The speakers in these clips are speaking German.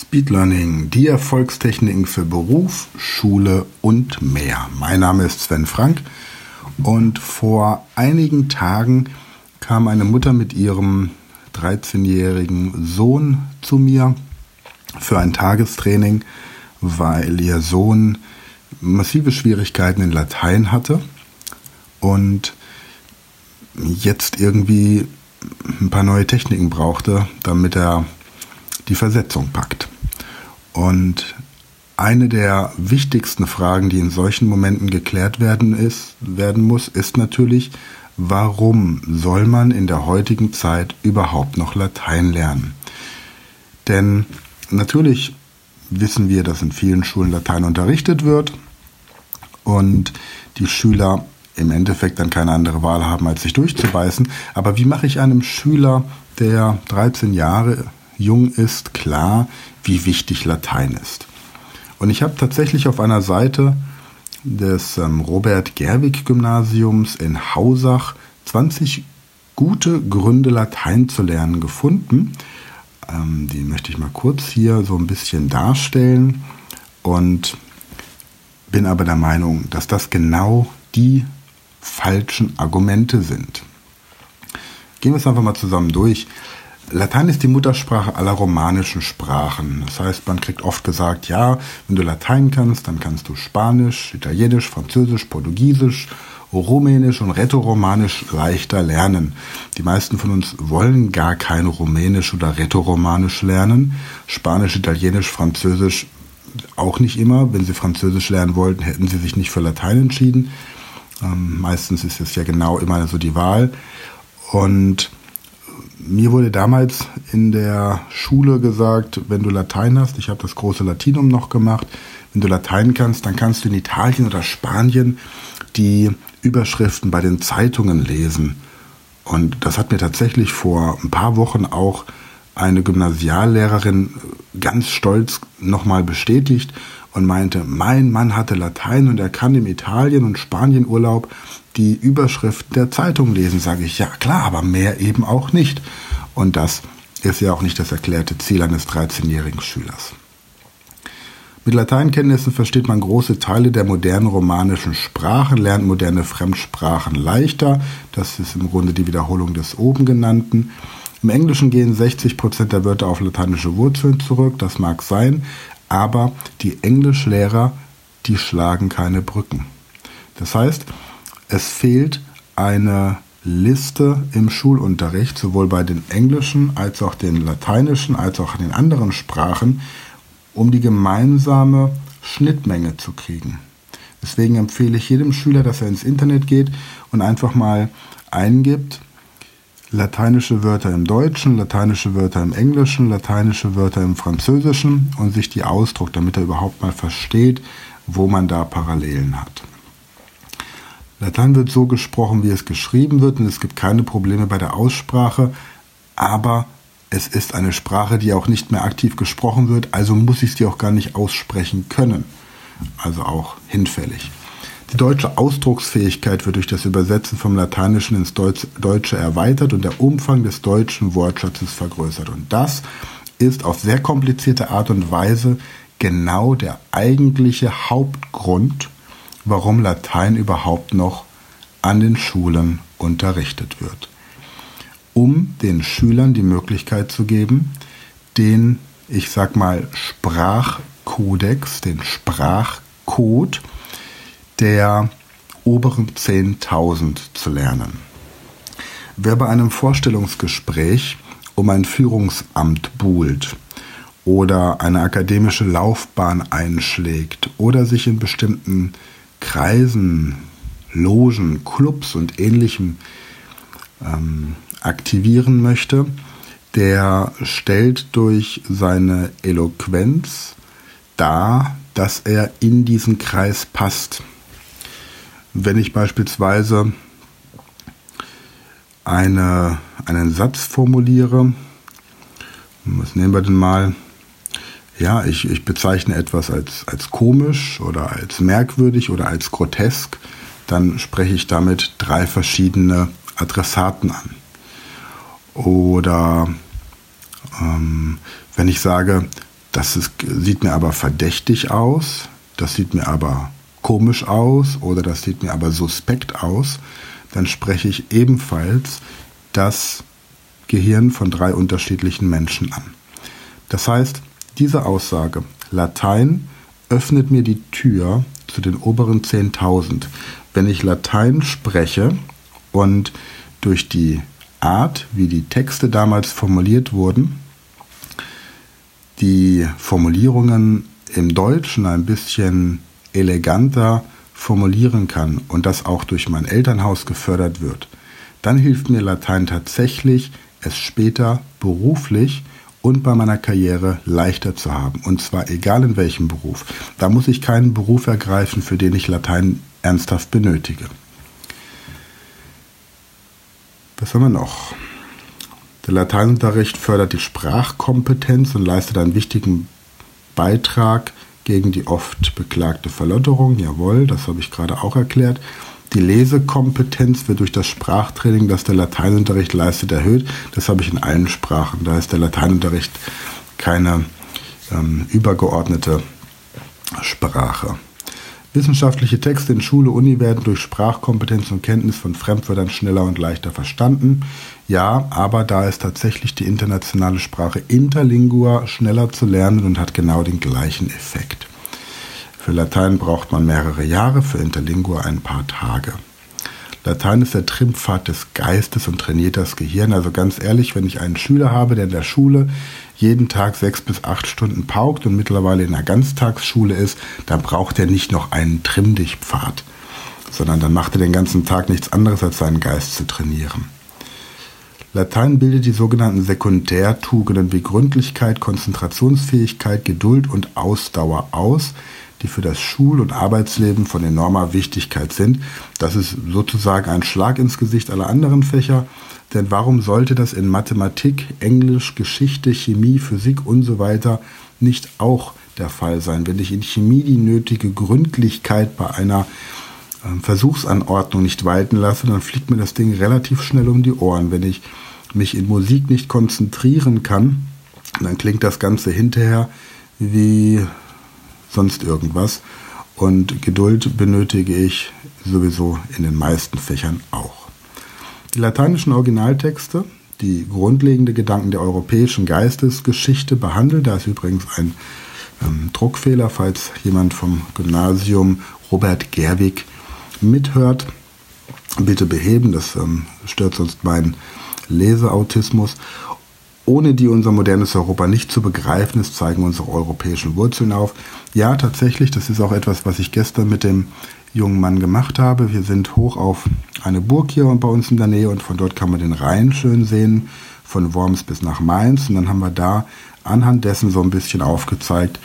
Speed Learning, die Erfolgstechniken für Beruf, Schule und mehr. Mein Name ist Sven Frank und vor einigen Tagen kam eine Mutter mit ihrem 13-jährigen Sohn zu mir für ein Tagestraining, weil ihr Sohn massive Schwierigkeiten in Latein hatte und jetzt irgendwie ein paar neue Techniken brauchte, damit er die Versetzung packt. Und eine der wichtigsten Fragen, die in solchen Momenten geklärt werden, ist, werden muss, ist natürlich, warum soll man in der heutigen Zeit überhaupt noch Latein lernen? Denn natürlich wissen wir, dass in vielen Schulen Latein unterrichtet wird und die Schüler im Endeffekt dann keine andere Wahl haben, als sich durchzubeißen. Aber wie mache ich einem Schüler, der 13 Jahre jung ist, klar, wie wichtig Latein ist. Und ich habe tatsächlich auf einer Seite des ähm, Robert Gerwig Gymnasiums in Hausach 20 gute Gründe, Latein zu lernen gefunden. Ähm, die möchte ich mal kurz hier so ein bisschen darstellen und bin aber der Meinung, dass das genau die falschen Argumente sind. Gehen wir es einfach mal zusammen durch. Latein ist die Muttersprache aller romanischen Sprachen. Das heißt, man kriegt oft gesagt, ja, wenn du Latein kannst, dann kannst du Spanisch, Italienisch, Französisch, Portugiesisch, Rumänisch und Rätoromanisch leichter lernen. Die meisten von uns wollen gar kein Rumänisch oder Rätoromanisch lernen. Spanisch, Italienisch, Französisch auch nicht immer. Wenn sie Französisch lernen wollten, hätten sie sich nicht für Latein entschieden. Ähm, meistens ist es ja genau immer so die Wahl. Und mir wurde damals in der Schule gesagt, wenn du Latein hast, ich habe das große Latinum noch gemacht, wenn du Latein kannst, dann kannst du in Italien oder Spanien die Überschriften bei den Zeitungen lesen. Und das hat mir tatsächlich vor ein paar Wochen auch eine Gymnasiallehrerin ganz stolz nochmal bestätigt und meinte, mein Mann hatte Latein und er kann im Italien- und Spanienurlaub die Überschrift der Zeitung lesen. Sage ich, ja klar, aber mehr eben auch nicht. Und das ist ja auch nicht das erklärte Ziel eines 13-jährigen Schülers. Mit Lateinkenntnissen versteht man große Teile der modernen romanischen Sprachen, lernt moderne Fremdsprachen leichter. Das ist im Grunde die Wiederholung des oben genannten. Im Englischen gehen 60 Prozent der Wörter auf lateinische Wurzeln zurück, das mag sein, aber die Englischlehrer, die schlagen keine Brücken. Das heißt, es fehlt eine Liste im Schulunterricht, sowohl bei den englischen als auch den lateinischen, als auch in den anderen Sprachen, um die gemeinsame Schnittmenge zu kriegen. Deswegen empfehle ich jedem Schüler, dass er ins Internet geht und einfach mal eingibt, lateinische Wörter im Deutschen, lateinische Wörter im Englischen, lateinische Wörter im Französischen und sich die ausdruckt, damit er überhaupt mal versteht, wo man da Parallelen hat. Latein wird so gesprochen, wie es geschrieben wird und es gibt keine Probleme bei der Aussprache, aber es ist eine Sprache, die auch nicht mehr aktiv gesprochen wird, also muss ich sie auch gar nicht aussprechen können. Also auch hinfällig. Die deutsche Ausdrucksfähigkeit wird durch das Übersetzen vom Lateinischen ins Deutsche erweitert und der Umfang des deutschen Wortschatzes vergrößert. Und das ist auf sehr komplizierte Art und Weise genau der eigentliche Hauptgrund, warum Latein überhaupt noch an den Schulen unterrichtet wird. Um den Schülern die Möglichkeit zu geben, den, ich sag mal, Sprachkodex, den Sprachcode, der oberen 10.000 zu lernen. Wer bei einem Vorstellungsgespräch um ein Führungsamt buhlt oder eine akademische Laufbahn einschlägt oder sich in bestimmten Kreisen, Logen, Clubs und ähnlichem ähm, aktivieren möchte, der stellt durch seine Eloquenz dar, dass er in diesen Kreis passt. Wenn ich beispielsweise eine, einen Satz formuliere, was nehmen wir denn mal? Ja, ich, ich bezeichne etwas als, als komisch oder als merkwürdig oder als grotesk, dann spreche ich damit drei verschiedene Adressaten an. Oder ähm, wenn ich sage, das ist, sieht mir aber verdächtig aus, das sieht mir aber komisch aus oder das sieht mir aber suspekt aus, dann spreche ich ebenfalls das Gehirn von drei unterschiedlichen Menschen an. Das heißt, diese Aussage, Latein öffnet mir die Tür zu den oberen 10.000. Wenn ich Latein spreche und durch die Art, wie die Texte damals formuliert wurden, die Formulierungen im Deutschen ein bisschen eleganter formulieren kann und das auch durch mein Elternhaus gefördert wird, dann hilft mir Latein tatsächlich, es später beruflich und bei meiner Karriere leichter zu haben. Und zwar egal in welchem Beruf. Da muss ich keinen Beruf ergreifen, für den ich Latein ernsthaft benötige. Was haben wir noch? Der Lateinunterricht fördert die Sprachkompetenz und leistet einen wichtigen Beitrag gegen die oft beklagte Verlotterung. Jawohl, das habe ich gerade auch erklärt. Die Lesekompetenz wird durch das Sprachtraining, das der Lateinunterricht leistet, erhöht. Das habe ich in allen Sprachen. Da ist der Lateinunterricht keine ähm, übergeordnete Sprache. Wissenschaftliche Texte in Schule, Uni werden durch Sprachkompetenz und Kenntnis von Fremdwörtern schneller und leichter verstanden. Ja, aber da ist tatsächlich die internationale Sprache Interlingua schneller zu lernen und hat genau den gleichen Effekt. Für Latein braucht man mehrere Jahre, für Interlingua ein paar Tage. Latein ist der Trimpfad des Geistes und trainiert das Gehirn. Also ganz ehrlich, wenn ich einen Schüler habe, der in der Schule jeden Tag sechs bis acht Stunden paukt und mittlerweile in einer Ganztagsschule ist, dann braucht er nicht noch einen Trimm-dich-Pfad, sondern dann macht er den ganzen Tag nichts anderes, als seinen Geist zu trainieren. Latein bildet die sogenannten Sekundärtugenden wie Gründlichkeit, Konzentrationsfähigkeit, Geduld und Ausdauer aus, die für das Schul- und Arbeitsleben von enormer Wichtigkeit sind. Das ist sozusagen ein Schlag ins Gesicht aller anderen Fächer, denn warum sollte das in Mathematik, Englisch, Geschichte, Chemie, Physik und so weiter nicht auch der Fall sein? Wenn ich in Chemie die nötige Gründlichkeit bei einer ähm, Versuchsanordnung nicht walten lasse, dann fliegt mir das Ding relativ schnell um die Ohren. Wenn ich mich in Musik nicht konzentrieren kann, dann klingt das Ganze hinterher wie sonst irgendwas. Und Geduld benötige ich sowieso in den meisten Fächern auch. Die lateinischen Originaltexte, die grundlegende Gedanken der europäischen Geistesgeschichte behandeln. Da ist übrigens ein ähm, Druckfehler, falls jemand vom Gymnasium Robert Gerwig mithört. Bitte beheben, das ähm, stört sonst meinen Leseautismus ohne die unser modernes Europa nicht zu begreifen ist, zeigen unsere europäischen Wurzeln auf. Ja, tatsächlich, das ist auch etwas, was ich gestern mit dem jungen Mann gemacht habe. Wir sind hoch auf eine Burg hier bei uns in der Nähe und von dort kann man den Rhein schön sehen, von Worms bis nach Mainz. Und dann haben wir da anhand dessen so ein bisschen aufgezeigt,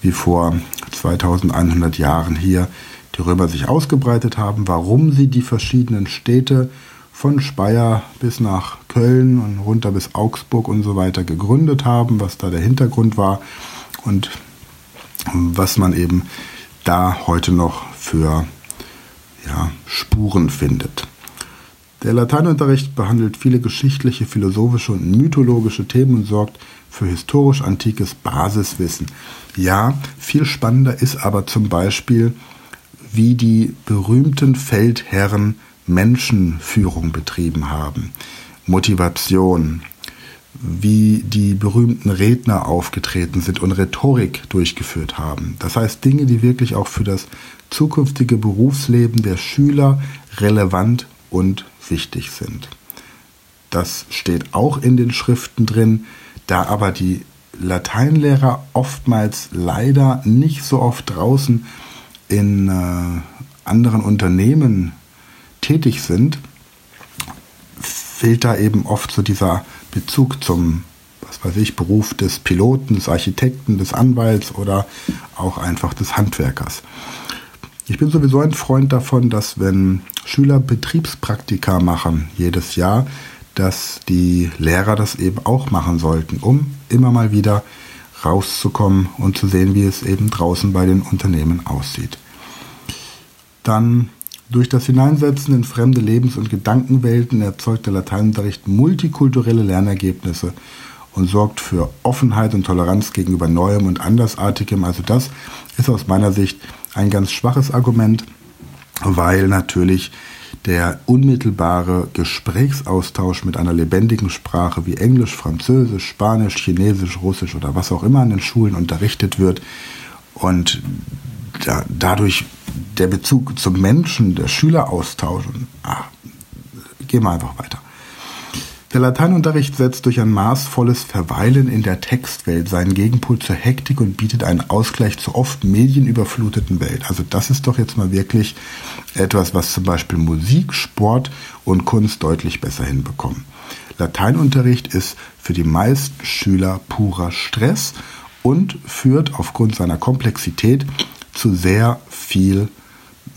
wie vor 2100 Jahren hier die Römer sich ausgebreitet haben, warum sie die verschiedenen Städte von Speyer bis nach Köln und runter bis Augsburg und so weiter gegründet haben, was da der Hintergrund war und was man eben da heute noch für ja, Spuren findet. Der Lateinunterricht behandelt viele geschichtliche, philosophische und mythologische Themen und sorgt für historisch antikes Basiswissen. Ja, viel spannender ist aber zum Beispiel, wie die berühmten Feldherren Menschenführung betrieben haben, Motivation, wie die berühmten Redner aufgetreten sind und Rhetorik durchgeführt haben. Das heißt Dinge, die wirklich auch für das zukünftige Berufsleben der Schüler relevant und wichtig sind. Das steht auch in den Schriften drin, da aber die Lateinlehrer oftmals leider nicht so oft draußen in äh, anderen Unternehmen tätig sind, fehlt da eben oft so dieser Bezug zum, was weiß ich, Beruf des Piloten, des Architekten, des Anwalts oder auch einfach des Handwerkers. Ich bin sowieso ein Freund davon, dass wenn Schüler Betriebspraktika machen jedes Jahr, dass die Lehrer das eben auch machen sollten, um immer mal wieder rauszukommen und zu sehen, wie es eben draußen bei den Unternehmen aussieht. Dann durch das Hineinsetzen in fremde Lebens- und Gedankenwelten erzeugt der Lateinunterricht multikulturelle Lernergebnisse und sorgt für Offenheit und Toleranz gegenüber Neuem und Andersartigem. Also das ist aus meiner Sicht ein ganz schwaches Argument, weil natürlich der unmittelbare Gesprächsaustausch mit einer lebendigen Sprache wie Englisch, Französisch, Spanisch, Chinesisch, Russisch oder was auch immer an den Schulen unterrichtet wird und da, dadurch der Bezug zum Menschen, der Schüleraustausch, und, ah, gehen wir einfach weiter. Der Lateinunterricht setzt durch ein maßvolles Verweilen in der Textwelt seinen Gegenpol zur Hektik und bietet einen Ausgleich zur oft medienüberfluteten Welt. Also das ist doch jetzt mal wirklich etwas, was zum Beispiel Musik, Sport und Kunst deutlich besser hinbekommen. Lateinunterricht ist für die meisten Schüler purer Stress und führt aufgrund seiner Komplexität zu sehr viel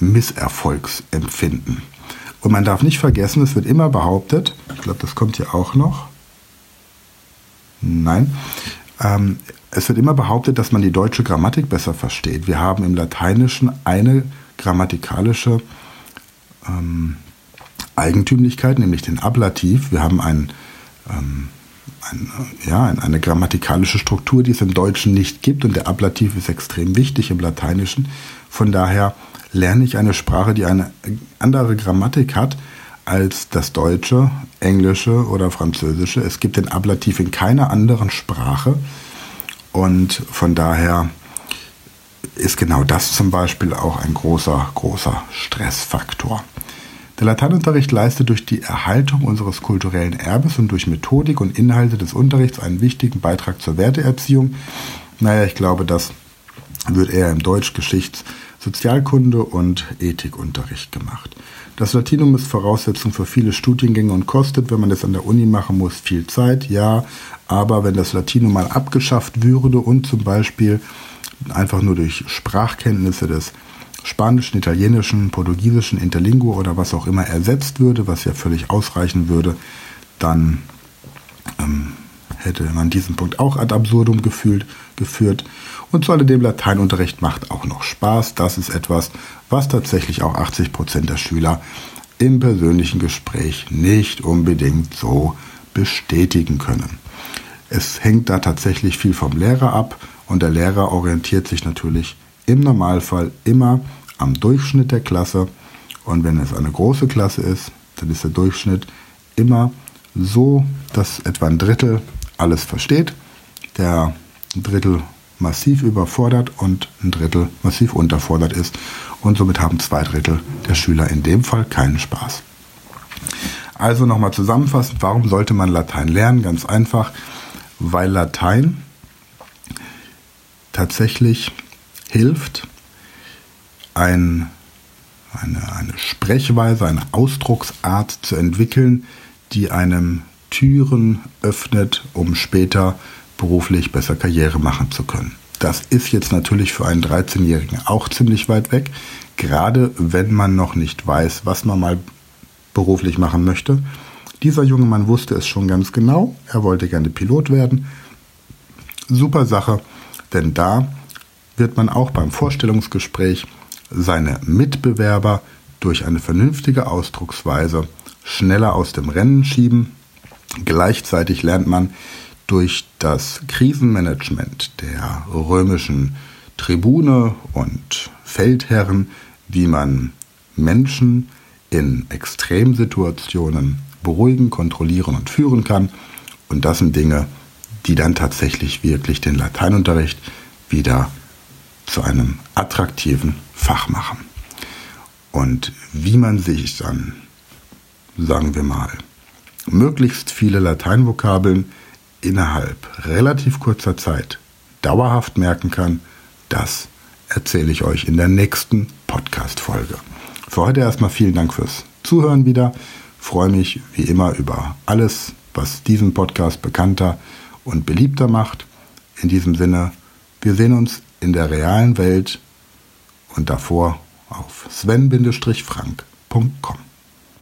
Misserfolgsempfinden. Und man darf nicht vergessen, es wird immer behauptet, ich glaube, das kommt hier auch noch. Nein. Ähm, es wird immer behauptet, dass man die deutsche Grammatik besser versteht. Wir haben im Lateinischen eine grammatikalische ähm, Eigentümlichkeit, nämlich den Ablativ. Wir haben ein, ähm, ein, ja, eine grammatikalische Struktur, die es im Deutschen nicht gibt und der Ablativ ist extrem wichtig im Lateinischen. Von daher lerne ich eine Sprache, die eine andere Grammatik hat als das Deutsche, Englische oder Französische. Es gibt den Ablativ in keiner anderen Sprache und von daher ist genau das zum Beispiel auch ein großer, großer Stressfaktor. Der Lateinunterricht leistet durch die Erhaltung unseres kulturellen Erbes und durch Methodik und Inhalte des Unterrichts einen wichtigen Beitrag zur Werteerziehung. Naja, ich glaube, das wird eher im Deutsch, Geschichts-, Sozialkunde und Ethikunterricht gemacht. Das Latinum ist Voraussetzung für viele Studiengänge und kostet, wenn man das an der Uni machen muss, viel Zeit, ja. Aber wenn das Latinum mal abgeschafft würde und zum Beispiel einfach nur durch Sprachkenntnisse des Spanischen, Italienischen, Portugiesischen, Interlingo oder was auch immer ersetzt würde, was ja völlig ausreichen würde, dann ähm, hätte man diesen Punkt auch ad absurdum gefühlt, geführt. Und zu alledem Lateinunterricht macht auch noch Spaß. Das ist etwas, was tatsächlich auch 80 Prozent der Schüler im persönlichen Gespräch nicht unbedingt so bestätigen können. Es hängt da tatsächlich viel vom Lehrer ab und der Lehrer orientiert sich natürlich im Normalfall immer am Durchschnitt der Klasse. Und wenn es eine große Klasse ist, dann ist der Durchschnitt immer so, dass etwa ein Drittel alles versteht, der Drittel massiv überfordert und ein Drittel massiv unterfordert ist. Und somit haben zwei Drittel der Schüler in dem Fall keinen Spaß. Also nochmal zusammenfassend, warum sollte man Latein lernen? Ganz einfach, weil Latein tatsächlich hilft, ein, eine, eine Sprechweise, eine Ausdrucksart zu entwickeln, die einem Türen öffnet, um später beruflich besser Karriere machen zu können. Das ist jetzt natürlich für einen 13-Jährigen auch ziemlich weit weg, gerade wenn man noch nicht weiß, was man mal beruflich machen möchte. Dieser junge Mann wusste es schon ganz genau, er wollte gerne Pilot werden. Super Sache, denn da wird man auch beim Vorstellungsgespräch seine Mitbewerber durch eine vernünftige Ausdrucksweise schneller aus dem Rennen schieben. Gleichzeitig lernt man, durch das Krisenmanagement der römischen Tribune und Feldherren, wie man Menschen in Extremsituationen beruhigen, kontrollieren und führen kann. Und das sind Dinge, die dann tatsächlich wirklich den Lateinunterricht wieder zu einem attraktiven Fach machen. Und wie man sich dann, sagen wir mal, möglichst viele Lateinvokabeln innerhalb relativ kurzer Zeit dauerhaft merken kann, das erzähle ich euch in der nächsten Podcast-Folge. Für heute erstmal vielen Dank fürs Zuhören wieder. freue mich wie immer über alles, was diesen Podcast bekannter und beliebter macht. In diesem Sinne, wir sehen uns in der realen Welt und davor auf sven-frank.com.